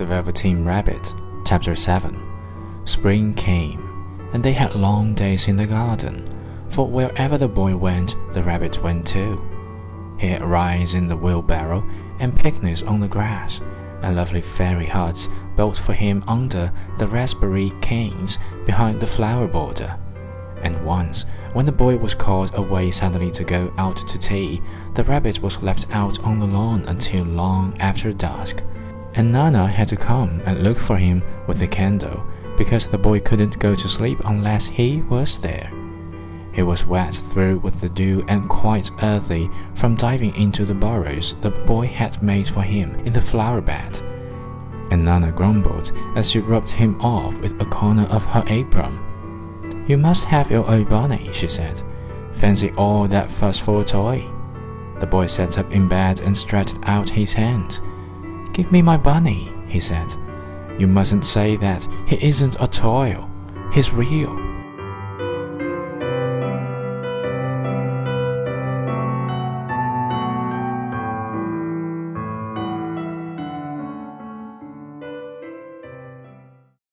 The Velveteen Rabbit, Chapter 7 Spring came, and they had long days in the garden, for wherever the boy went, the rabbit went too. He had rides in the wheelbarrow and picnics on the grass, and lovely fairy huts built for him under the raspberry canes behind the flower border. And once, when the boy was called away suddenly to go out to tea, the rabbit was left out on the lawn until long after dusk and Nana had to come and look for him with a candle because the boy couldn't go to sleep unless he was there. He was wet through with the dew and quite earthy from diving into the burrows the boy had made for him in the flower bed. And Nana grumbled as she rubbed him off with a corner of her apron. You must have your own bunny, she said. Fancy all that fuss for a toy. The boy sat up in bed and stretched out his hands. Give me my bunny, he said. You mustn't say that. He isn't a toy. He's real.